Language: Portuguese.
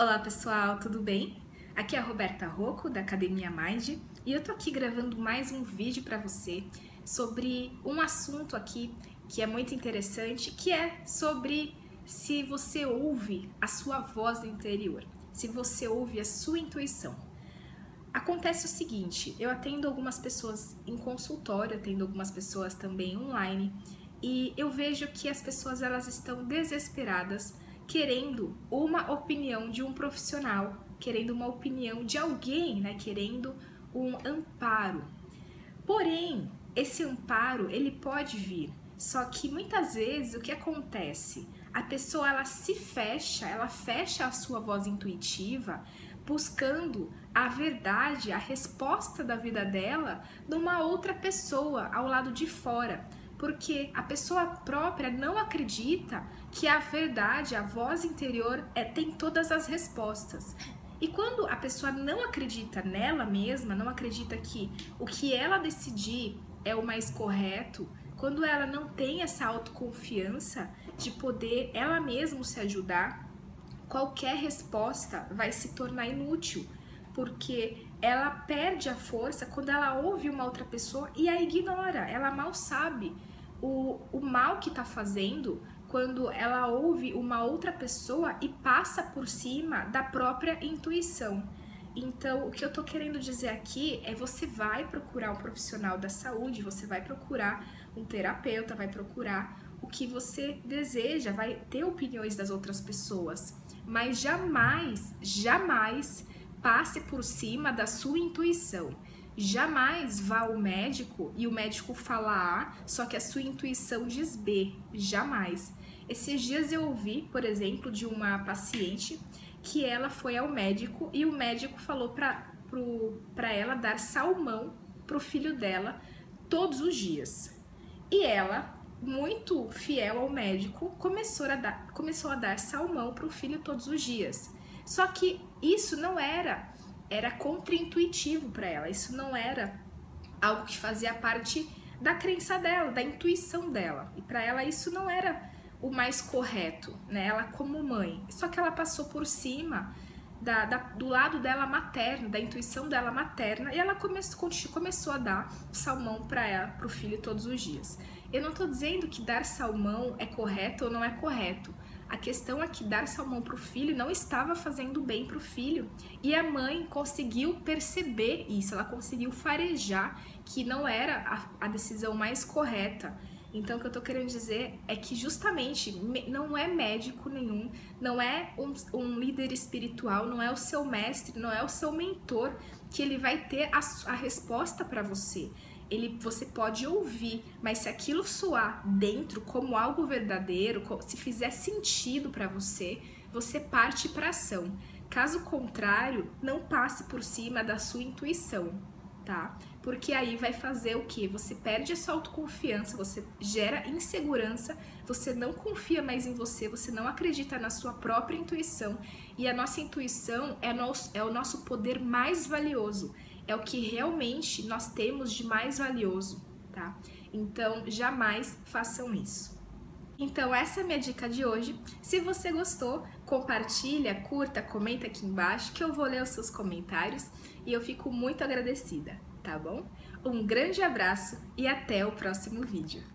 Olá pessoal, tudo bem? Aqui é a Roberta Rocco da Academia Mind e eu tô aqui gravando mais um vídeo para você sobre um assunto aqui que é muito interessante, que é sobre se você ouve a sua voz interior, se você ouve a sua intuição. Acontece o seguinte, eu atendo algumas pessoas em consultório, atendo algumas pessoas também online e eu vejo que as pessoas elas estão desesperadas querendo uma opinião de um profissional, querendo uma opinião de alguém, né? Querendo um amparo. Porém, esse amparo ele pode vir, só que muitas vezes o que acontece? A pessoa ela se fecha, ela fecha a sua voz intuitiva, buscando a verdade, a resposta da vida dela numa outra pessoa ao lado de fora porque a pessoa própria não acredita que a verdade, a voz interior é, tem todas as respostas. E quando a pessoa não acredita nela mesma, não acredita que o que ela decidir é o mais correto, quando ela não tem essa autoconfiança de poder ela mesma se ajudar, qualquer resposta vai se tornar inútil, porque ela perde a força quando ela ouve uma outra pessoa e a ignora, ela mal sabe o, o mal que está fazendo quando ela ouve uma outra pessoa e passa por cima da própria intuição. Então, o que eu tô querendo dizer aqui é você vai procurar um profissional da saúde, você vai procurar um terapeuta, vai procurar o que você deseja, vai ter opiniões das outras pessoas, mas jamais, jamais passe por cima da sua intuição. Jamais vá ao médico e o médico fala A, só que a sua intuição diz B. Jamais. Esses dias eu ouvi, por exemplo, de uma paciente que ela foi ao médico e o médico falou para ela dar salmão para o filho dela todos os dias. E ela, muito fiel ao médico, começou a dar, começou a dar salmão para o filho todos os dias. Só que isso não era era contraintuitivo para ela. Isso não era algo que fazia parte da crença dela, da intuição dela. E para ela isso não era o mais correto, né? Ela como mãe. Só que ela passou por cima da, da, do lado dela materno, da intuição dela materna, e ela come, começou a dar salmão para ela, para o filho todos os dias. Eu não estou dizendo que dar salmão é correto ou não é correto. A questão é que dar salmão para o filho não estava fazendo bem para o filho. E a mãe conseguiu perceber isso, ela conseguiu farejar que não era a, a decisão mais correta. Então, o que eu tô querendo dizer é que justamente não é médico nenhum, não é um, um, líder espiritual, não é o seu mestre, não é o seu mentor que ele vai ter a, a resposta para você ele você pode ouvir, mas se aquilo soar dentro como algo verdadeiro, se fizer sentido para você, você parte para ação. Caso contrário, não passe por cima da sua intuição, tá? Porque aí vai fazer o que? Você perde a sua autoconfiança, você gera insegurança, você não confia mais em você, você não acredita na sua própria intuição. E a nossa intuição é, nosso, é o nosso poder mais valioso é o que realmente nós temos de mais valioso, tá? Então, jamais façam isso. Então, essa é a minha dica de hoje. Se você gostou, compartilha, curta, comenta aqui embaixo que eu vou ler os seus comentários e eu fico muito agradecida, tá bom? Um grande abraço e até o próximo vídeo.